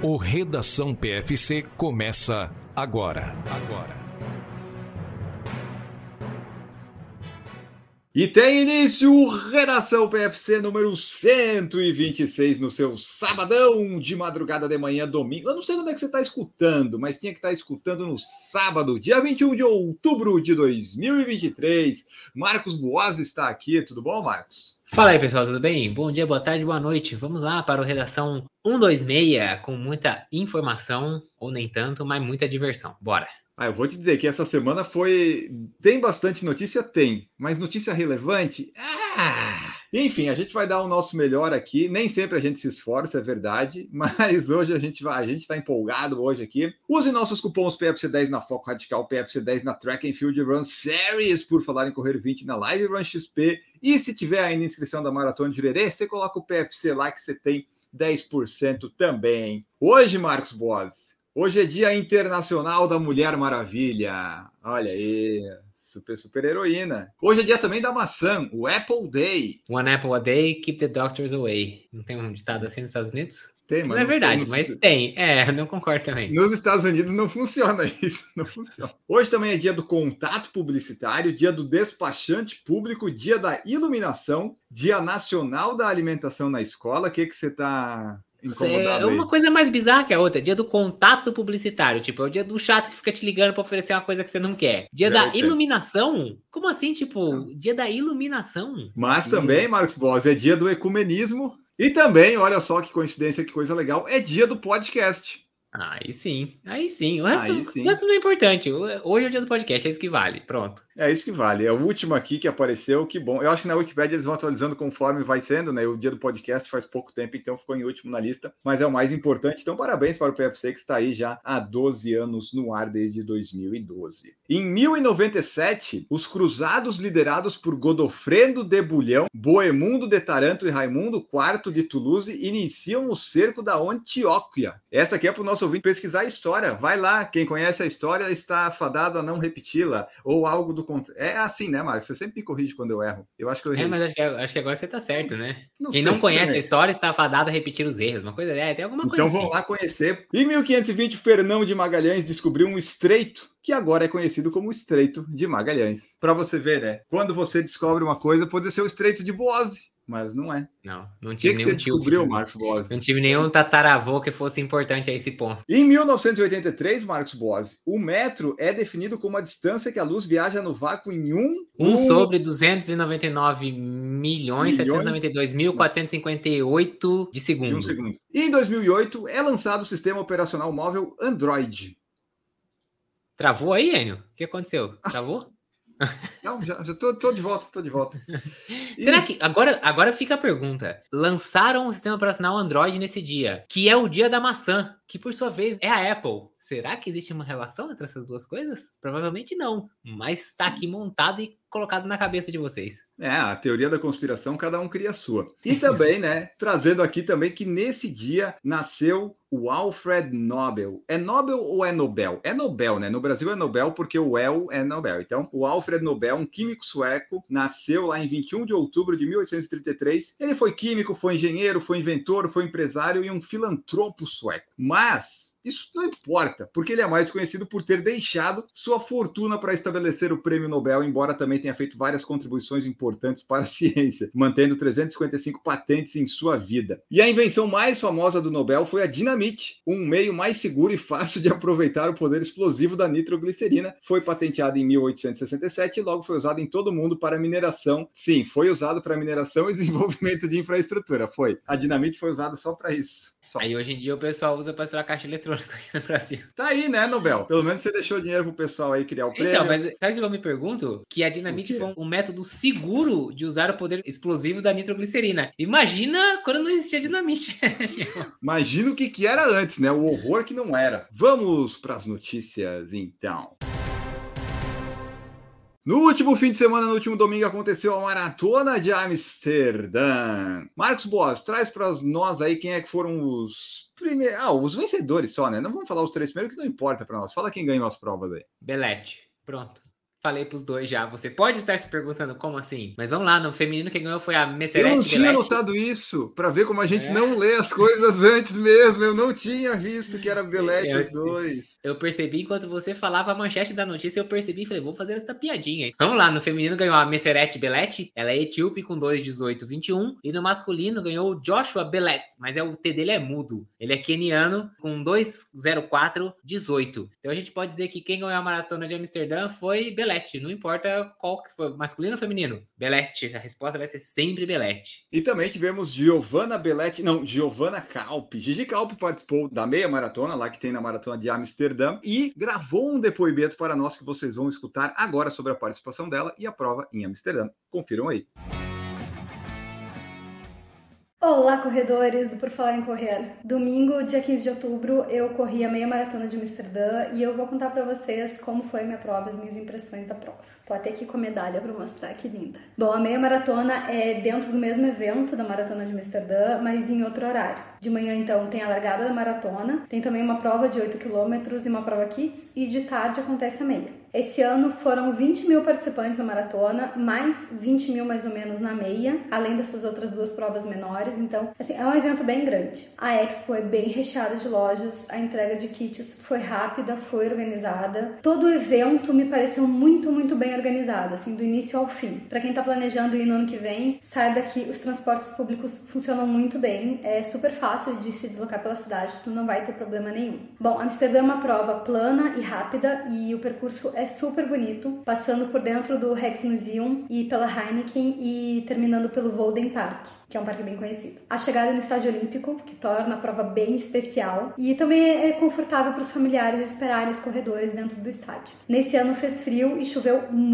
O Redação PFC começa agora. Agora. E tem início o Redação PFC número 126 no seu sabadão de madrugada de manhã, domingo. Eu não sei onde é que você está escutando, mas tinha que estar tá escutando no sábado, dia 21 de outubro de 2023. Marcos Boas está aqui, tudo bom, Marcos? Fala aí, pessoal, tudo bem? Bom dia, boa tarde, boa noite. Vamos lá para o Redação 126 com muita informação, ou nem tanto, mas muita diversão. Bora! Ah, eu vou te dizer que essa semana foi. Tem bastante notícia? Tem. Mas notícia relevante? Ah! Enfim, a gente vai dar o nosso melhor aqui. Nem sempre a gente se esforça, é verdade. Mas hoje a gente vai, a gente está empolgado hoje aqui. Use nossos cupons PFC10 na Foco Radical, PFC10 na Track and Field Run Series, por falar em correr 20 na Live Run XP. E se tiver ainda inscrição da Maratona de Jurerê, você coloca o PFC lá que você tem 10% também. Hoje, Marcos Boas, Hoje é Dia Internacional da Mulher Maravilha. Olha aí, super, super heroína. Hoje é dia também da maçã, o Apple Day. One apple a day, keep the doctors away. Não tem um ditado assim nos Estados Unidos? Tem, mas não é verdade, sei, mas tem. É, não concordo também. Nos Estados Unidos não funciona isso, não funciona. Hoje também é dia do contato publicitário, dia do despachante público, dia da iluminação, dia nacional da alimentação na escola. O que que você está é uma coisa mais bizarra que a outra. Dia do contato publicitário. Tipo, é o dia do chato que fica te ligando para oferecer uma coisa que você não quer. Dia da iluminação? Como assim, tipo, dia da iluminação? Mas também, Marcos Boss, é dia do ecumenismo. E também, olha só que coincidência, que coisa legal, é dia do podcast. Aí sim, aí sim. O resto, aí sim. O resto não é importante. Hoje é o dia do podcast, é isso que vale. Pronto. É isso que vale. É o último aqui que apareceu, que bom. Eu acho que na Wikipedia eles vão atualizando conforme vai sendo, né? O dia do podcast faz pouco tempo, então ficou em último na lista, mas é o mais importante. Então, parabéns para o PFC que está aí já há 12 anos no ar desde 2012. Em 1097, os cruzados liderados por Godofredo de Bulhão, Boemundo de Taranto e Raimundo IV de Toulouse iniciam o cerco da Antioquia. Essa aqui é para o nosso nosso ouvinte pesquisar a história. Vai lá, quem conhece a história está afadado a não repeti-la, ou algo do contrário. É assim, né, Marcos? Você sempre me corrige quando eu erro. Eu acho que eu errei. É, mas acho que, acho que agora você está certo, né? Não quem não conhece também. a história está afadado a repetir os erros. Uma coisa é, tem alguma coisa Então assim. vamos lá conhecer. Em 1520, Fernão de Magalhães descobriu um estreito que agora é conhecido como Estreito de Magalhães. Para você ver, né? Quando você descobre uma coisa, pode ser o Estreito de Boase, mas não é. Não, não tive O que, que você descobriu, que... Marcos Boas? Não tive nenhum tataravô que fosse importante a esse ponto. Em 1983, Marcos Boas, o metro é definido como a distância que a luz viaja no vácuo em um... Um, um... sobre 299 milhões, milhões 792 mil 458 de segundo. De um segundo. E em 2008 é lançado o sistema operacional móvel Android. Travou aí, Enio? O que aconteceu? Travou? Não, já, já tô, tô, de volta, tô de volta. E... Será que agora, agora fica a pergunta? Lançaram o sistema operacional Android nesse dia, que é o dia da maçã, que por sua vez é a Apple. Será que existe uma relação entre essas duas coisas? Provavelmente não, mas está aqui montado e colocado na cabeça de vocês. É, a teoria da conspiração, cada um cria a sua. E também, né, trazendo aqui também que nesse dia nasceu o Alfred Nobel. É Nobel ou é Nobel? É Nobel, né? No Brasil é Nobel porque o El é Nobel. Então, o Alfred Nobel, um químico sueco, nasceu lá em 21 de outubro de 1833. Ele foi químico, foi engenheiro, foi inventor, foi empresário e um filantropo sueco. Mas isso não importa, porque ele é mais conhecido por ter deixado sua fortuna para estabelecer o prêmio Nobel, embora também tenha feito várias contribuições importantes para a ciência, mantendo 355 patentes em sua vida. E a invenção mais famosa do Nobel foi a dinamite, um meio mais seguro e fácil de aproveitar o poder explosivo da nitroglicerina. Foi patenteado em 1867 e logo foi usado em todo o mundo para mineração. Sim, foi usado para mineração e desenvolvimento de infraestrutura. Foi. A dinamite foi usada só para isso. Só. Aí hoje em dia o pessoal usa para tirar caixa eletrônica aqui no Brasil. Tá aí, né, Nobel? Pelo menos você deixou dinheiro pro pessoal aí criar o prêmio. Então, mas sabe o que eu me pergunto? Que a dinamite foi um método seguro de usar o poder explosivo da nitroglicerina. Imagina quando não existia dinamite. Imagina o que, que era antes, né? O horror que não era. Vamos para as notícias, então. No último fim de semana, no último domingo, aconteceu a Maratona de Amsterdã. Marcos Boas, traz para nós aí quem é que foram os primeiros. Ah, os vencedores só, né? Não vamos falar os três primeiros, que não importa para nós. Fala quem ganhou as provas aí. Belete. Pronto. Falei pros dois já. Você pode estar se perguntando como assim? Mas vamos lá, no feminino quem ganhou foi a Messerete Eu não tinha notado isso, para ver como a gente É. não lê as coisas antes mesmo. Eu não tinha visto que era Belete Eu- os dois. Eu percebi enquanto você falava a manchete da notícia, eu percebi e falei, vou fazer essa piadinha. aí. Vamos lá, no feminino ganhou a Messerete Belletti, ela é etíope com 2,18,21. E no masculino ganhou o Joshua Bellet, mas é, o T dele é mudo. Ele é keniano com 2,04,18. Então a gente pode dizer que quem ganhou a maratona de Amsterdã foi Belletti. Não importa qual que masculino ou feminino. Belletti, a resposta vai ser sempre Belletti. E também tivemos Giovanna Belletti, não, Giovanna Calpe. Gigi Calpe participou da meia maratona, lá que tem na maratona de Amsterdã, e gravou um depoimento para nós que vocês vão escutar agora sobre a participação dela e a prova em Amsterdã. Confiram aí. Olá, corredores do Por Falar em Correr. Domingo, dia 15 de outubro, eu corri a meia maratona de Amsterdã e eu vou contar pra vocês como foi minha prova, as minhas impressões da prova. Tô até aqui com a medalha pra mostrar, que linda. Bom, a meia maratona é dentro do mesmo evento da maratona de Amsterdã, mas em outro horário. De manhã, então, tem a largada da maratona, tem também uma prova de 8 km e uma prova kits, e de tarde acontece a meia. Esse ano foram 20 mil participantes na maratona, mais 20 mil mais ou menos na meia, além dessas outras duas provas menores. Então, assim, é um evento bem grande. A Expo é bem recheada de lojas, a entrega de kits foi rápida, foi organizada. Todo o evento me pareceu muito, muito bem organizado, assim, do início ao fim. Para quem tá planejando ir no ano que vem, saiba que os transportes públicos funcionam muito bem, é super fácil de se deslocar pela cidade, tu não vai ter problema nenhum. Bom, Amsterdã é uma prova plana e rápida e o percurso é super bonito, passando por dentro do Rex Museum e pela Heineken e terminando pelo Volden Park, que é um parque bem conhecido. A chegada no Estádio Olímpico, que torna a prova bem especial e também é confortável para os familiares esperarem os corredores dentro do estádio. Nesse ano fez frio e choveu muito,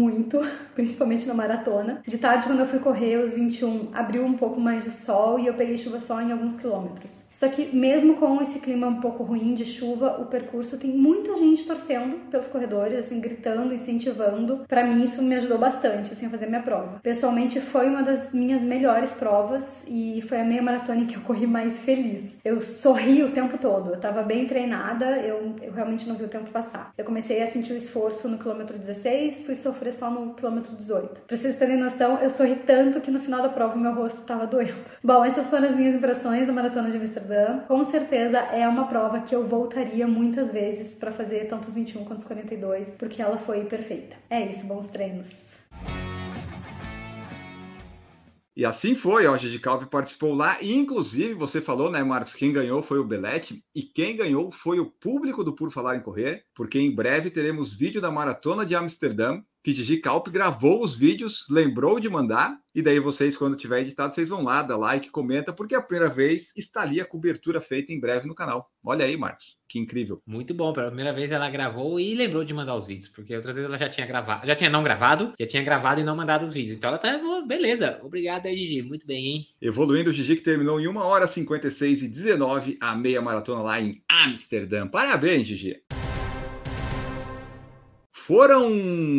principalmente na maratona. De tarde, quando eu fui correr, os 21, abriu um pouco mais de sol e eu peguei chuva só em alguns quilômetros. Só que mesmo com esse clima um pouco ruim de chuva, o percurso tem muita gente torcendo pelos corredores, assim, gritando, incentivando. Para mim isso me ajudou bastante, assim, a fazer minha prova. Pessoalmente foi uma das minhas melhores provas e foi a meia maratona que eu corri mais feliz. Eu sorri o tempo todo, eu tava bem treinada, eu, eu realmente não vi o tempo passar. Eu comecei a sentir o esforço no quilômetro 16, fui sofrer só no quilômetro 18. Pra vocês terem noção, eu sorri tanto que no final da prova meu rosto tava doendo. Bom, essas foram as minhas impressões da maratona de Amsterdã. Com certeza é uma prova que eu voltaria muitas vezes para fazer tanto os 21 quanto os 42, porque ela foi perfeita. É isso, bons treinos. E assim foi, ó, Gigi Calvi participou lá, e inclusive você falou, né, Marcos, quem ganhou foi o Belete, e quem ganhou foi o público do Por Falar em Correr, porque em breve teremos vídeo da Maratona de Amsterdã, que Gigi Calp gravou os vídeos, lembrou de mandar, e daí vocês, quando tiver editado, vocês vão lá, dá like, comenta, porque é a primeira vez está ali a cobertura feita em breve no canal. Olha aí, Marcos, que incrível. Muito bom, pela primeira vez ela gravou e lembrou de mandar os vídeos, porque outras vezes ela já tinha gravado, já tinha não gravado, já tinha gravado e não mandado os vídeos. Então ela tá, beleza, obrigado aí, Gigi, muito bem, hein? Evoluindo o Gigi que terminou em 1 hora 56 e 19 a meia maratona lá em Amsterdã. Parabéns, Gigi. Foram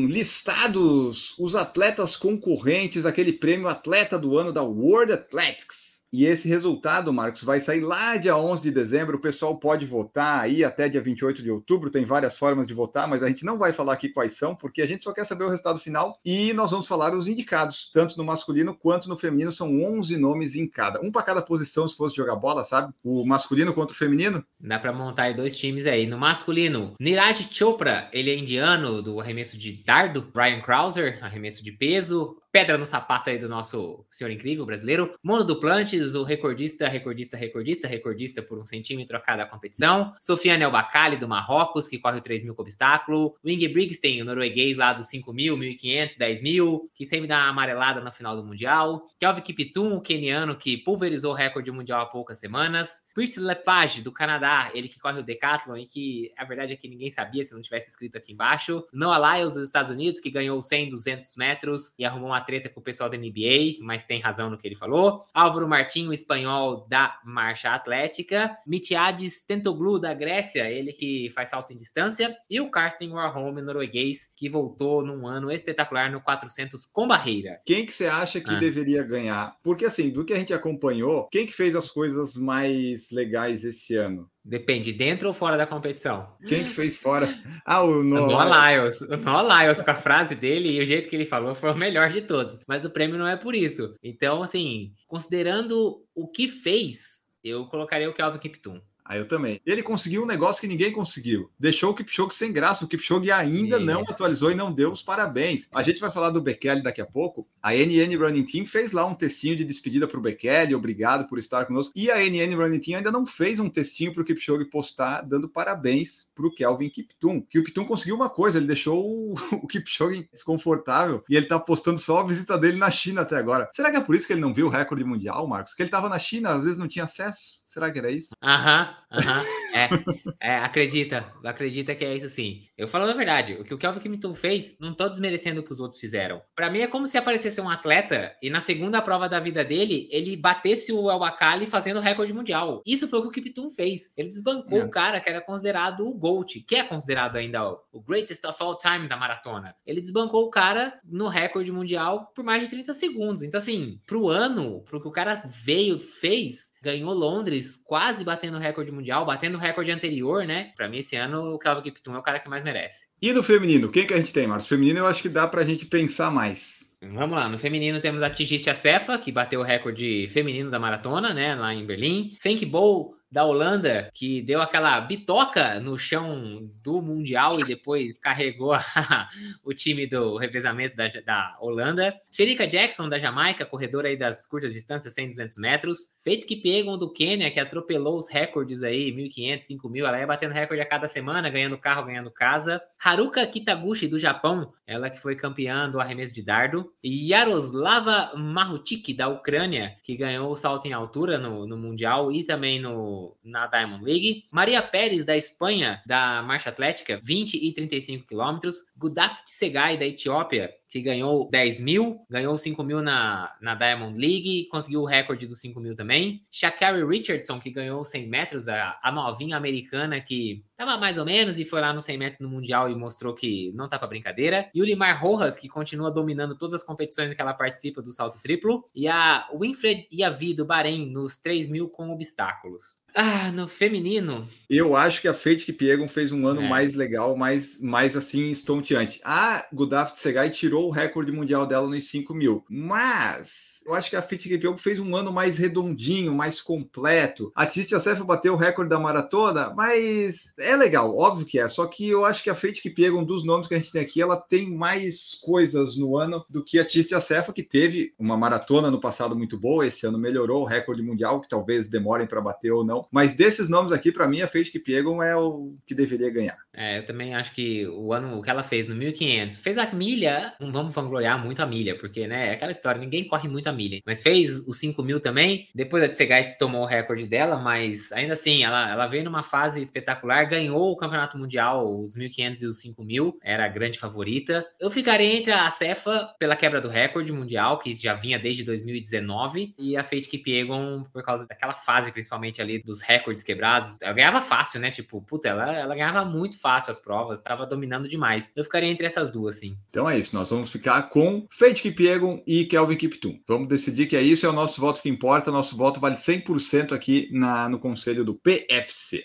listados os atletas concorrentes àquele prêmio Atleta do Ano da World Athletics. E esse resultado, Marcos, vai sair lá dia 11 de dezembro. O pessoal pode votar aí até dia 28 de outubro. Tem várias formas de votar, mas a gente não vai falar aqui quais são, porque a gente só quer saber o resultado final. E nós vamos falar os indicados, tanto no masculino quanto no feminino. São 11 nomes em cada. Um para cada posição, se fosse jogar bola, sabe? O masculino contra o feminino. Dá para montar aí dois times aí. No masculino, Niraj Chopra, ele é indiano do arremesso de dardo. Ryan Krauser, arremesso de peso pedra no sapato aí do nosso senhor incrível brasileiro. Mono Duplantes, o recordista, recordista, recordista, recordista por um centímetro a cada competição. Sofiane Elbacali, do Marrocos, que corre o 3 mil com obstáculo. Wing Brigsten, o norueguês lá dos 5 mil, 1.500, 10 mil, que sempre dá uma amarelada no final do Mundial. Kelvin Kiptum, o keniano, que pulverizou o recorde mundial há poucas semanas. Pierce Lepage, do Canadá, ele que corre o Decathlon e que a verdade é que ninguém sabia se não tivesse escrito aqui embaixo. Noah Lyles, dos Estados Unidos, que ganhou 100, 200 metros e arrumou uma treta com o pessoal da NBA, mas tem razão no que ele falou. Álvaro Martinho, espanhol da marcha atlética. Mitiades Tentoglu, da Grécia, ele que faz salto em distância. E o Karsten Warholm, norueguês, que voltou num ano espetacular no 400 com barreira. Quem que você acha que Ah. deveria ganhar? Porque assim, do que a gente acompanhou, quem que fez as coisas mais legais esse ano? Depende, dentro ou fora da competição? Quem que fez fora? Ah, o Noah Lyles. O Noah Lyles, com a frase dele e o jeito que ele falou, foi o melhor de todos. Mas o prêmio não é por isso. Então, assim, considerando o que fez, eu colocaria o Kelvin Kiptum. Aí eu também. Ele conseguiu um negócio que ninguém conseguiu. Deixou o Kipchoge sem graça. O Kipchoge ainda Isso. não atualizou e não deu os parabéns. A gente vai falar do Bekele daqui a pouco. A NN Running Team fez lá um textinho de despedida para o Bekele, obrigado por estar conosco. E a NN Running Team ainda não fez um textinho para o Kipchoge postar dando parabéns para o Kelvin Kiptum. Que o Kiptum conseguiu uma coisa, ele deixou o, o Kipchoge desconfortável e ele tá postando só a visita dele na China até agora. Será que é por isso que ele não viu o recorde mundial, Marcos? Que ele estava na China, às vezes não tinha acesso? Será que era isso? Aham, aham. É, é, acredita, acredita que é isso sim. Eu falando a verdade, o que o Kelvin Kimmton fez, não tô desmerecendo o que os outros fizeram. Para mim é como se aparecesse um atleta e na segunda prova da vida dele, ele batesse o El Bakali fazendo recorde mundial. Isso foi o que o Kiptum fez. Ele desbancou é. o cara que era considerado o GOAT, que é considerado ainda o greatest of all time da maratona. Ele desbancou o cara no recorde mundial por mais de 30 segundos. Então assim, pro ano, pro que o cara veio, fez, ganhou Londres, quase batendo o recorde mundial, batendo o recorde anterior, né? Para mim, esse ano, o Calvin Kiptum é o cara que mais merece. E no feminino, quem que a gente tem, Marcos? Feminino eu acho que dá pra gente pensar mais. Vamos lá, no feminino temos a Tigiste Cefa, que bateu o recorde feminino da maratona, né, lá em Berlim. Fenk Bowl da Holanda, que deu aquela bitoca no chão do Mundial e depois carregou o time do revezamento da, da Holanda. Sherika Jackson, da Jamaica, corredora aí das curtas distâncias, 100, 200 metros. Faith Kipyegon, do Quênia, que atropelou os recordes aí, 1.500, 5.000. Ela ia batendo recorde a cada semana, ganhando carro, ganhando casa. Haruka Kitaguchi, do Japão, ela que foi campeã do arremesso de dardo. E Yaroslava Mahutik, da Ucrânia, que ganhou o salto em altura no, no Mundial e também no na Diamond League. Maria Pérez, da Espanha, da marcha atlética, 20 e 35 quilômetros. Gudaft Segai, da Etiópia, que ganhou 10 mil, ganhou 5 mil na, na Diamond League, conseguiu o recorde dos 5 mil também. Shakari Richardson, que ganhou 100 metros, a, a novinha americana que tava mais ou menos e foi lá no 100 metros no Mundial e mostrou que não tá pra brincadeira. E o Limar Rojas, que continua dominando todas as competições que ela participa do salto triplo. E a Winfred Yavi, do Bahrein, nos 3 mil com obstáculos. Ah, no feminino. Eu acho que a Fate Kipiegon fez um ano é. mais legal, mais, mais assim, estonteante. A Gudaft Segai tirou o recorde mundial dela nos 5 mil. Mas eu acho que a Fit Kipchoge fez um ano mais redondinho, mais completo. A Tistia Sefa bateu o recorde da maratona, mas é legal, óbvio que é. Só que eu acho que a Fit Kipchoge, um dos nomes que a gente tem aqui, ela tem mais coisas no ano do que a Tistia Sefa, que teve uma maratona no passado muito boa. Esse ano melhorou o recorde mundial, que talvez demorem para bater ou não. Mas desses nomes aqui, para mim, a Fit Kipchoge é o que deveria ganhar. É, eu também acho que o ano que ela fez no 1500, fez a milha, não vamos vangloriar muito a milha, porque, né, é aquela história, ninguém corre muito a milha. Mas fez os 5 mil também. Depois a Tsegai tomou o recorde dela, mas ainda assim, ela, ela veio numa fase espetacular, ganhou o campeonato mundial, os 1500 e os 5 mil, era a grande favorita. Eu ficaria entre a Cefa pela quebra do recorde mundial, que já vinha desde 2019, e a Fate Kipiegon por causa daquela fase, principalmente ali dos recordes quebrados. Ela ganhava fácil, né? Tipo, puta, ela, ela ganhava muito fácil as provas, tava dominando demais. Eu ficaria entre essas duas, sim. Então é isso, nós vamos ficar com Fate Kipiegon e Kelvin Kiptum. Vamos decidir que é isso, é o nosso voto que importa. Nosso voto vale 100% aqui na, no conselho do PFC.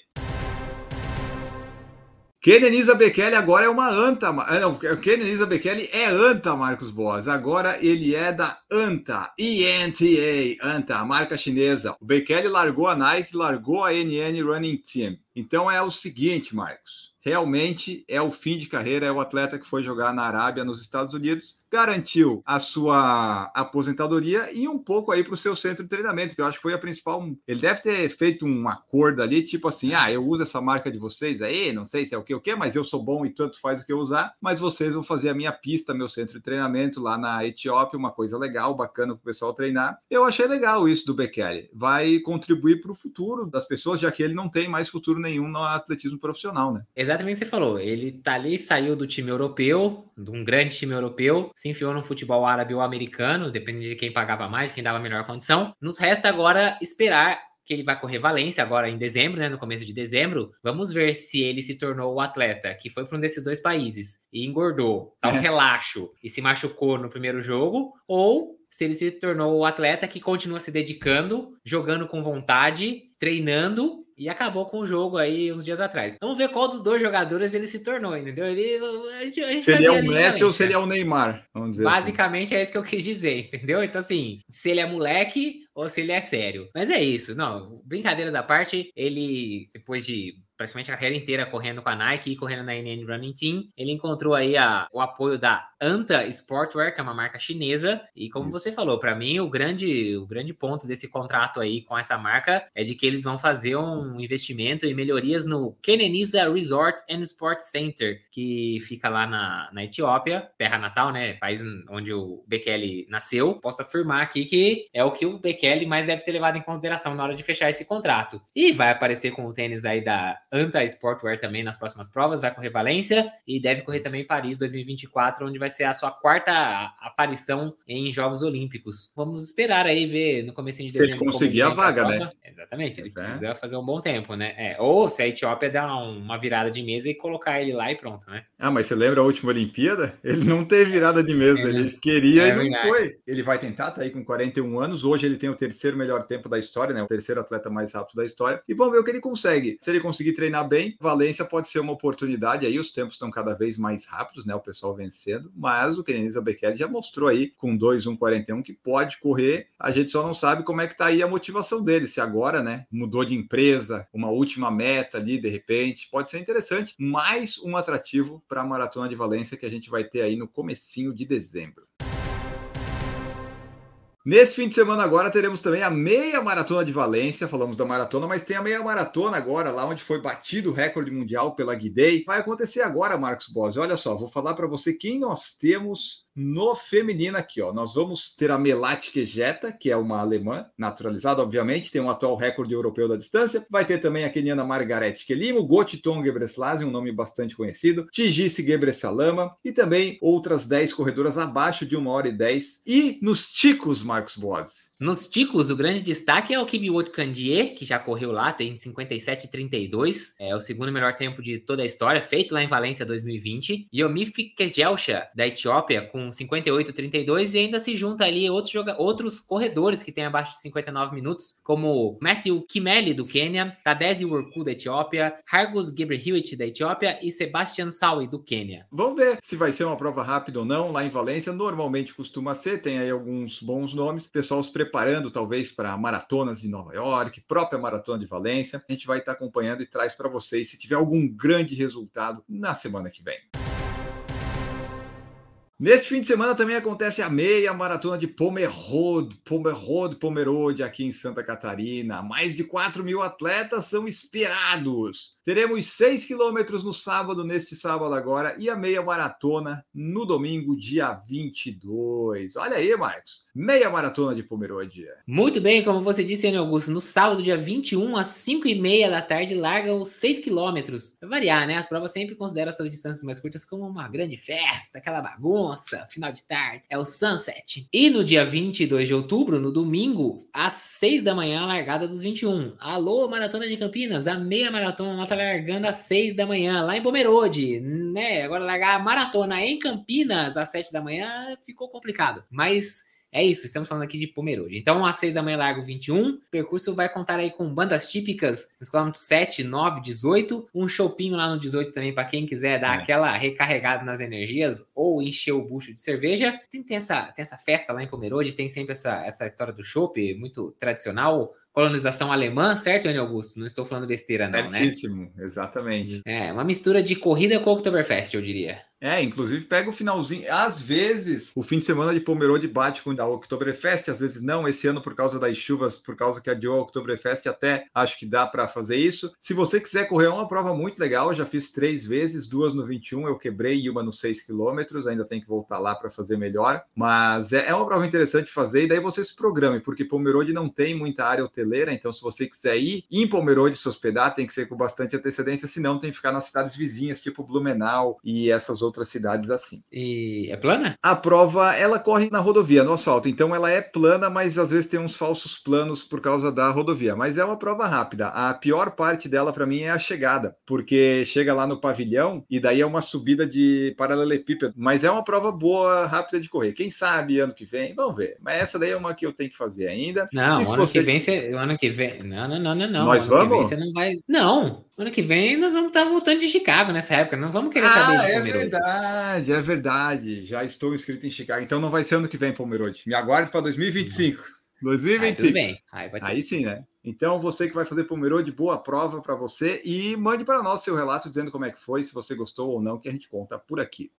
Kenenisa Bekele agora é uma anta. Ah, não, Kenenisa Bekele é anta, Marcos Boas. Agora ele é da ANTA, ENTA, ANTA, a marca chinesa. O Bekele largou a Nike, largou a NN Running Team. Então é o seguinte, Marcos realmente é o fim de carreira, é o atleta que foi jogar na Arábia, nos Estados Unidos, garantiu a sua aposentadoria e um pouco aí para o seu centro de treinamento, que eu acho que foi a principal. Ele deve ter feito um acordo ali, tipo assim: ah, eu uso essa marca de vocês aí, não sei se é o que o que, mas eu sou bom e tanto faz o que eu usar, mas vocês vão fazer a minha pista, meu centro de treinamento lá na Etiópia, uma coisa legal, bacana para o pessoal treinar. Eu achei legal isso do Bekele. Vai contribuir para o futuro das pessoas, já que ele não tem mais futuro nenhum no atletismo profissional, né? exatamente o que você falou. Ele tá ali, saiu do time europeu, de um grande time europeu, se enfiou no futebol árabe ou americano, dependendo de quem pagava mais, quem dava melhor condição. Nos resta agora esperar que ele vai correr Valência agora em dezembro, né, no começo de dezembro. Vamos ver se ele se tornou o atleta que foi para um desses dois países e engordou, tá um é. relaxo e se machucou no primeiro jogo, ou se ele se tornou o atleta que continua se dedicando, jogando com vontade, treinando e acabou com o jogo aí uns dias atrás. Vamos ver qual dos dois jogadores ele se tornou, entendeu? Ele, a gente, a gente seria o Messi ou seria o Neymar? Vamos dizer assim. Basicamente assim. é isso que eu quis dizer, entendeu? Então, assim, se ele é moleque ou se ele é sério. Mas é isso, não, brincadeiras à parte, ele, depois de praticamente a carreira inteira correndo com a Nike e correndo na NN Running Team. Ele encontrou aí a, o apoio da Anta Sportwear, que é uma marca chinesa. E como Isso. você falou, para mim o grande, o grande ponto desse contrato aí com essa marca é de que eles vão fazer um investimento e melhorias no Keneniza Resort and Sports Center, que fica lá na, na Etiópia, terra natal, né? País onde o Bekele nasceu. Posso afirmar aqui que é o que o Bekele mais deve ter levado em consideração na hora de fechar esse contrato. E vai aparecer com o tênis aí da Anta Sportwear também nas próximas provas, vai correr Valência e deve correr também Paris 2024, onde vai ser a sua quarta aparição em Jogos Olímpicos. Vamos esperar aí ver no começo de dezembro. Se ele conseguir a vaga, né? Exatamente, ele é. precisa fazer um bom tempo, né? É, ou se a Etiópia dar uma virada de mesa e colocar ele lá e pronto, né? Ah, mas você lembra a última Olimpíada? Ele não teve virada de mesa, é, ele queria é e não verdade. foi. Ele vai tentar, tá aí com 41 anos. Hoje ele tem o terceiro melhor tempo da história, né? O terceiro atleta mais rápido da história. E vamos ver o que ele consegue. Se ele conseguir treinar bem, Valência pode ser uma oportunidade aí, os tempos estão cada vez mais rápidos, né? O pessoal vencendo, mas o Kenenisa Bekele já mostrou aí com 2,141 que pode correr. A gente só não sabe como é que tá aí a motivação dele, se agora, né, mudou de empresa, uma última meta ali, de repente, pode ser interessante. Mais um atrativo para a Maratona de Valência que a gente vai ter aí no comecinho de dezembro. Nesse fim de semana agora teremos também a meia maratona de Valência, falamos da maratona, mas tem a meia maratona agora, lá onde foi batido o recorde mundial pela Guidei. Vai acontecer agora, Marcos Bose. Olha só, vou falar para você quem nós temos no feminino aqui, ó. Nós vamos ter a Melati Kejeta, que é uma alemã, naturalizada, obviamente, tem um atual recorde europeu da distância. Vai ter também a keniana Margarete Kelimo, Gotiton Gebreselassie, um nome bastante conhecido, Tigisi Gebresalama e também outras 10 corredoras abaixo de 1 hora e 10. E nos ticos, Marcos Boas. Nos ticos, o grande destaque é o Kibiwot Kandie, que já correu lá, tem 57,32. É o segundo melhor tempo de toda a história, feito lá em Valência 2020. Yomifi Kejelsha, da Etiópia, com 58,32. E ainda se junta ali outros, outros corredores que têm abaixo de 59 minutos, como Matthew Kimeli, do Quênia, Tadezi Urku, da Etiópia, Hargus Gebrehewit, da Etiópia e Sebastian Sawi, do Quênia. Vamos ver se vai ser uma prova rápida ou não. Lá em Valência, normalmente costuma ser, tem aí alguns bons nomes, pessoal se preparando talvez para maratonas de Nova York, própria maratona de Valência. A gente vai estar acompanhando e traz para vocês se tiver algum grande resultado na semana que vem. Neste fim de semana também acontece a meia maratona de Pomerode, Pomerode, Pomerode, aqui em Santa Catarina. Mais de 4 mil atletas são esperados. Teremos 6 quilômetros no sábado, neste sábado agora, e a meia maratona no domingo, dia 22. Olha aí, Marcos. Meia maratona de Pomerode. Muito bem, como você disse, Ana Augusto, no sábado, dia 21, às 5 e meia da tarde, larga os 6 quilômetros. Vai variar, né? As provas sempre consideram essas distâncias mais curtas como uma grande festa, aquela bagunça nossa, final de tarde, é o Sunset. E no dia 22 de outubro, no domingo, às 6 da manhã, a largada dos 21. Alô, Maratona de Campinas, a meia maratona ela tá largando às 6 da manhã, lá em Pomerode, né? Agora largar a maratona em Campinas às 7 da manhã ficou complicado, mas é isso, estamos falando aqui de Pomerode. Então, às 6 da manhã, largo 21. O percurso vai contar aí com bandas típicas nos quilômetros 7, 9, 18. Um shopping lá no 18 também, para quem quiser dar é. aquela recarregada nas energias ou encher o bucho de cerveja. Tem, tem, essa, tem essa festa lá em Pomerode, tem sempre essa, essa história do chopp, muito tradicional colonização alemã, certo, Enio Augusto? Não estou falando besteira, não, né? Certíssimo, né? exatamente. É, uma mistura de corrida com Oktoberfest, eu diria. É, inclusive pega o finalzinho. Às vezes, o fim de semana de Pomerode bate com a Oktoberfest, às vezes não. Esse ano, por causa das chuvas, por causa que adiou a Oktoberfest, até acho que dá para fazer isso. Se você quiser correr, é uma prova muito legal. Eu já fiz três vezes, duas no 21, eu quebrei e uma no 6 quilômetros. Ainda tem que voltar lá para fazer melhor. Mas é, é, uma prova interessante fazer, e daí você se programe, porque Pomerode não tem muita área hoteleira. Então, se você quiser ir em Pomerode se hospedar, tem que ser com bastante antecedência, senão tem que ficar nas cidades vizinhas, tipo Blumenau e essas outras outras cidades assim. E é plana? A prova, ela corre na rodovia, no asfalto, então ela é plana, mas às vezes tem uns falsos planos por causa da rodovia. Mas é uma prova rápida. A pior parte dela para mim é a chegada, porque chega lá no pavilhão e daí é uma subida de paralelepípedo. Mas é uma prova boa, rápida de correr. Quem sabe ano que vem, vamos ver. Mas essa daí é uma que eu tenho que fazer ainda. Não, ano você... que vem você, ano que vem, não, não, não, não, não. Nós ano vamos? você não vai. Não, ano que vem nós vamos estar voltando de Chicago nessa época. Não vamos querer ah, saber de é verdade, é verdade. Já estou inscrito em Chicago. Então não vai ser ano que vem, Pomerode. Me aguarde para 2025. 2025. Aí, tudo bem. Aí, Aí sim, né? Então, você que vai fazer Pomerode, boa prova para você e mande para nós seu relato dizendo como é que foi, se você gostou ou não, que a gente conta por aqui.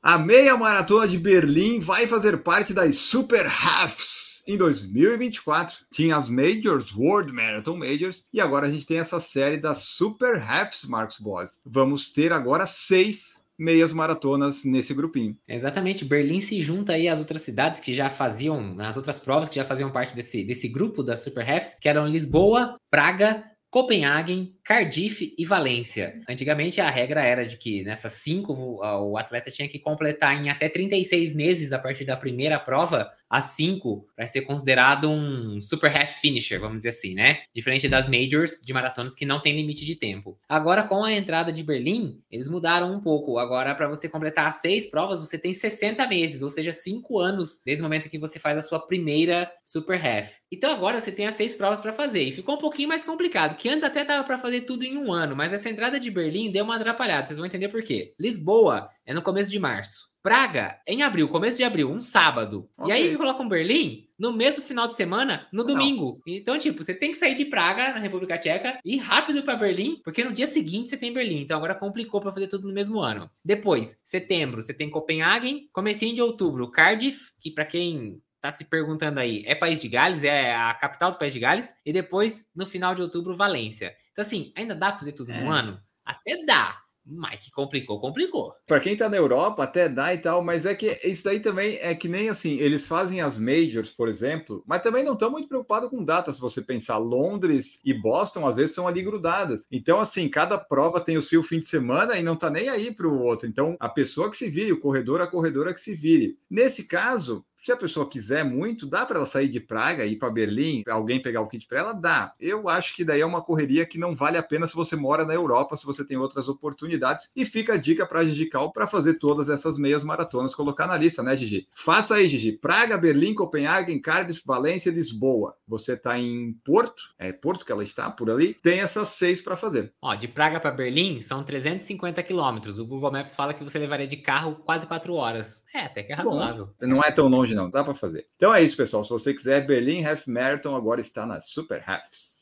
A meia maratona de Berlim vai fazer parte das Super Halves em 2024. Tinha as Majors, World Marathon Majors, e agora a gente tem essa série das Super Halves, Marcos Boss. Vamos ter agora seis meias maratonas nesse grupinho. Exatamente, Berlim se junta aí às outras cidades que já faziam, as outras provas que já faziam parte desse, desse grupo da Super Halves, que eram Lisboa, Praga, Copenhagen, Cardiff e Valência. Antigamente a regra era de que nessas cinco o atleta tinha que completar em até 36 meses a partir da primeira prova as cinco para ser considerado um super half finisher, vamos dizer assim, né? Diferente das majors de maratonas que não tem limite de tempo. Agora com a entrada de Berlim, eles mudaram um pouco. Agora para você completar seis provas, você tem 60 meses, ou seja, cinco anos desde o momento que você faz a sua primeira super half. Então agora você tem as seis provas para fazer e ficou um pouquinho mais complicado, que antes até dava para fazer tudo em um ano, mas essa entrada de Berlim deu uma atrapalhada, vocês vão entender por quê. Lisboa é no começo de março. Praga em abril, começo de abril, um sábado. Okay. E aí eles colocam Berlim no mesmo final de semana, no domingo. Não. Então, tipo, você tem que sair de Praga, na República Tcheca, e ir rápido para Berlim, porque no dia seguinte você tem Berlim. Então agora complicou para fazer tudo no mesmo ano. Depois, setembro, você tem Copenhagen, comecinho de outubro, Cardiff, que para quem tá se perguntando aí, é País de Gales, é a capital do País de Gales, e depois, no final de outubro, Valência. Então, assim, ainda dá para fazer tudo é. no ano? Até dá. Mas que complicou, complicou. Para quem tá na Europa, até dá e tal, mas é que isso daí também é que nem assim, eles fazem as majors, por exemplo, mas também não estão muito preocupados com data, se você pensar. Londres e Boston, às vezes, são ali grudadas. Então, assim, cada prova tem o seu fim de semana e não tá nem aí para o outro. Então, a pessoa que se vire, o corredor, a corredora que se vire. Nesse caso, se a pessoa quiser muito, dá para ela sair de Praga e ir para Berlim, alguém pegar o kit para ela, dá. Eu acho que daí é uma correria que não vale a pena se você mora na Europa, se você tem outras oportunidades. E fica a dica para a Gigi Cal para fazer todas essas meias maratonas, colocar na lista, né, Gigi? Faça aí, Gigi. Praga, Berlim, Copenhague, Cardiff, Valência, Lisboa. Você está em Porto, é Porto que ela está, por ali. Tem essas seis para fazer. Ó, de Praga para Berlim são 350 quilômetros. O Google Maps fala que você levaria de carro quase quatro horas. É, até que é razoável. Bom, não é tão longe, não. Dá para fazer. Então é isso, pessoal. Se você quiser, Berlim Half Marathon agora está nas Super Halves.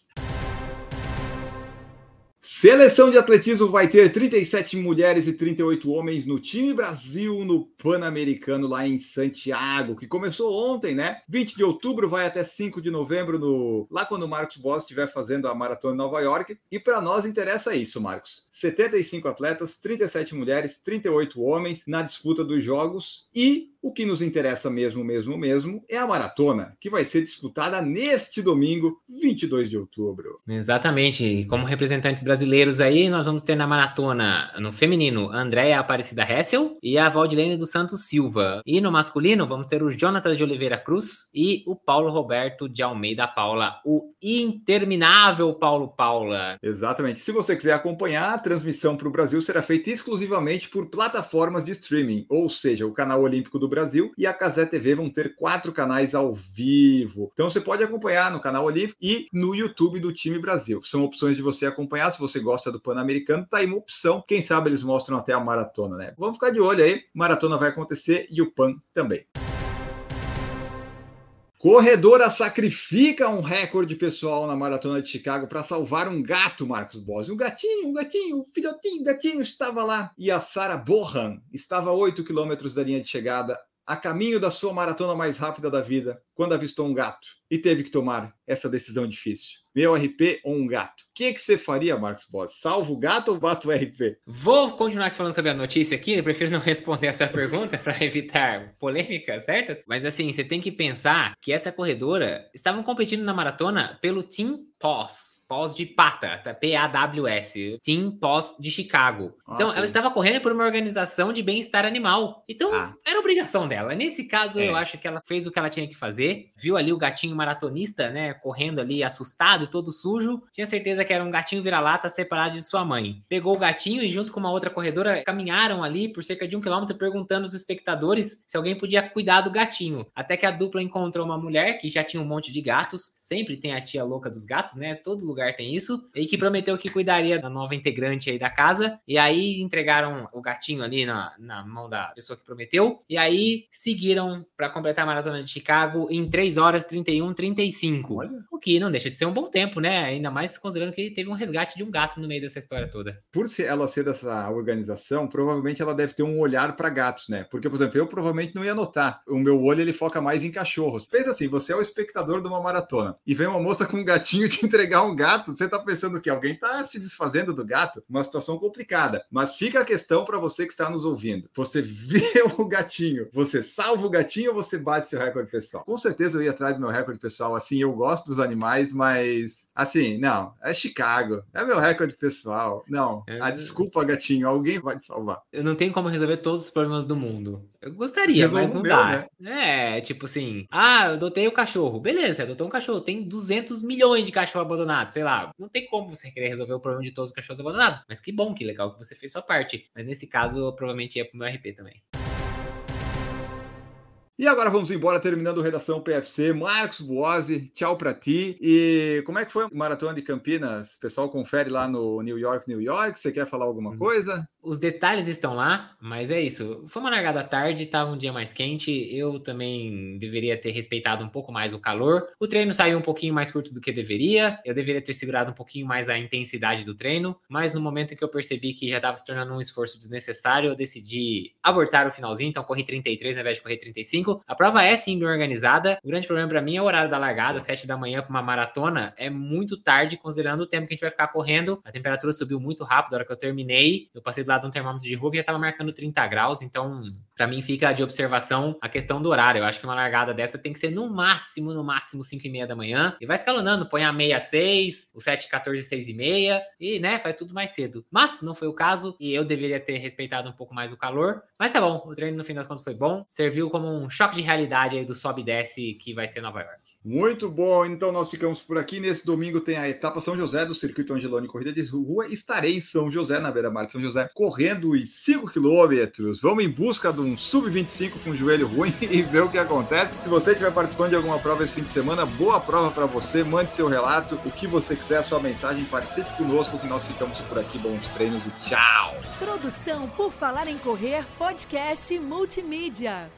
Seleção de atletismo vai ter 37 mulheres e 38 homens no time Brasil no Pan-Americano lá em Santiago, que começou ontem, né? 20 de outubro vai até 5 de novembro no lá quando o Marcos Boss estiver fazendo a maratona em Nova York. E para nós interessa isso, Marcos. 75 atletas, 37 mulheres, 38 homens na disputa dos jogos e o que nos interessa mesmo, mesmo, mesmo é a maratona, que vai ser disputada neste domingo, 22 de outubro. Exatamente. Como representantes brasileiros aí, nós vamos ter na maratona, no feminino, a Andréia Aparecida Hessel e a Valdilene dos Santos Silva. E no masculino, vamos ter o Jonatas de Oliveira Cruz e o Paulo Roberto de Almeida Paula, o interminável Paulo Paula. Exatamente. Se você quiser acompanhar, a transmissão para o Brasil será feita exclusivamente por plataformas de streaming, ou seja, o canal Olímpico do Brasil e a Casé TV vão ter quatro canais ao vivo. Então você pode acompanhar no canal Olímpico e no YouTube do time Brasil. São opções de você acompanhar. Se você gosta do Pan-Americano, tá aí uma opção. Quem sabe eles mostram até a maratona, né? Vamos ficar de olho aí. Maratona vai acontecer e o Pan também. Corredora sacrifica um recorde pessoal na maratona de Chicago para salvar um gato, Marcos Bossi. Um gatinho, um gatinho, um filhotinho, um gatinho estava lá. E a Sarah Bohan estava a 8 quilômetros da linha de chegada, a caminho da sua maratona mais rápida da vida. Quando avistou um gato e teve que tomar essa decisão difícil? Meu RP ou um gato? O que, que você faria, Marcos Boss? Salvo o gato ou bato o RP? Vou continuar aqui falando sobre a notícia aqui, eu prefiro não responder essa pergunta para evitar polêmica, certo? Mas assim, você tem que pensar que essa corredora estavam competindo na maratona pelo Team POS, pós de pata, tá? P-A-W-S, Team Pós de Chicago. Então, ela estava correndo por uma organização de bem-estar animal. Então, ah. era obrigação dela. Nesse caso, é. eu acho que ela fez o que ela tinha que fazer. Viu ali o gatinho maratonista, né, correndo ali assustado, todo sujo. Tinha certeza que era um gatinho vira-lata separado de sua mãe. Pegou o gatinho e, junto com uma outra corredora, caminharam ali por cerca de um quilômetro perguntando aos espectadores se alguém podia cuidar do gatinho. Até que a dupla encontrou uma mulher que já tinha um monte de gatos. Sempre tem a tia louca dos gatos, né? Todo lugar tem isso. E que prometeu que cuidaria da nova integrante aí da casa. E aí entregaram o gatinho ali na, na mão da pessoa que prometeu. E aí seguiram para completar a maratona de Chicago em 3 horas 31, 35. Olha. O que não deixa de ser um bom tempo, né? Ainda mais considerando que teve um resgate de um gato no meio dessa história toda. Por ela ser dessa organização, provavelmente ela deve ter um olhar para gatos, né? Porque, por exemplo, eu provavelmente não ia notar. O meu olho ele foca mais em cachorros. Fez assim: você é o espectador de uma maratona e vem uma moça com um gatinho te entregar um gato, você tá pensando que alguém tá se desfazendo do gato? Uma situação complicada. Mas fica a questão para você que está nos ouvindo. Você vê o gatinho, você salva o gatinho ou você bate seu recorde pessoal? Com certeza eu ia atrás do meu recorde pessoal. Assim, eu gosto dos animais, mas assim, não, é Chicago. É meu recorde pessoal. Não, é... a desculpa, gatinho, alguém vai te salvar. Eu não tenho como resolver todos os problemas do mundo. Eu gostaria, Resolvo mas não meu, dá. Né? É, tipo assim, ah, eu adotei o cachorro. Beleza, adotou um cachorro. Tem 200 milhões de cachorros abandonados, sei lá. Não tem como você querer resolver o problema de todos os cachorros abandonados. Mas que bom, que legal que você fez sua parte. Mas nesse caso, eu provavelmente ia pro meu RP também. E agora vamos embora, terminando Redação PFC. Marcos Buozzi, tchau para ti. E como é que foi a Maratona de Campinas? O pessoal confere lá no New York, New York. Você quer falar alguma uhum. coisa? Os detalhes estão lá, mas é isso. Foi uma largada tarde, estava um dia mais quente. Eu também deveria ter respeitado um pouco mais o calor. O treino saiu um pouquinho mais curto do que deveria. Eu deveria ter segurado um pouquinho mais a intensidade do treino. Mas no momento em que eu percebi que já estava se tornando um esforço desnecessário, eu decidi abortar o finalzinho. Então corri 33 ao invés de correr 35. A prova é sim bem organizada. O grande problema para mim é o horário da largada, 7 da manhã para uma maratona. É muito tarde, considerando o tempo que a gente vai ficar correndo. A temperatura subiu muito rápido na hora que eu terminei. Eu passei do lado de um termômetro de que já estava marcando 30 graus. Então, para mim, fica de observação a questão do horário. Eu acho que uma largada dessa tem que ser no máximo, no máximo 5 e meia da manhã. E vai escalonando, põe a meia 6, o 7, 14, 6 e meia. E, né, faz tudo mais cedo. Mas não foi o caso e eu deveria ter respeitado um pouco mais o calor. Mas tá bom, o treino no fim das contas foi bom. Serviu como um choque de realidade aí do sobe e desce que vai ser Nova York. Muito bom, então nós ficamos por aqui. Nesse domingo tem a etapa São José do Circuito Angeloni Corrida de Rua. Estarei em São José, na beira-mar de São José, correndo os 5 quilômetros. Vamos em busca de um sub-25 com joelho ruim e ver o que acontece. Se você estiver participando de alguma prova esse fim de semana, boa prova para você. Mande seu relato, o que você quiser, sua mensagem. Participe conosco que nós ficamos por aqui. Bons treinos e tchau! Produção por Falar em Correr, podcast multimídia.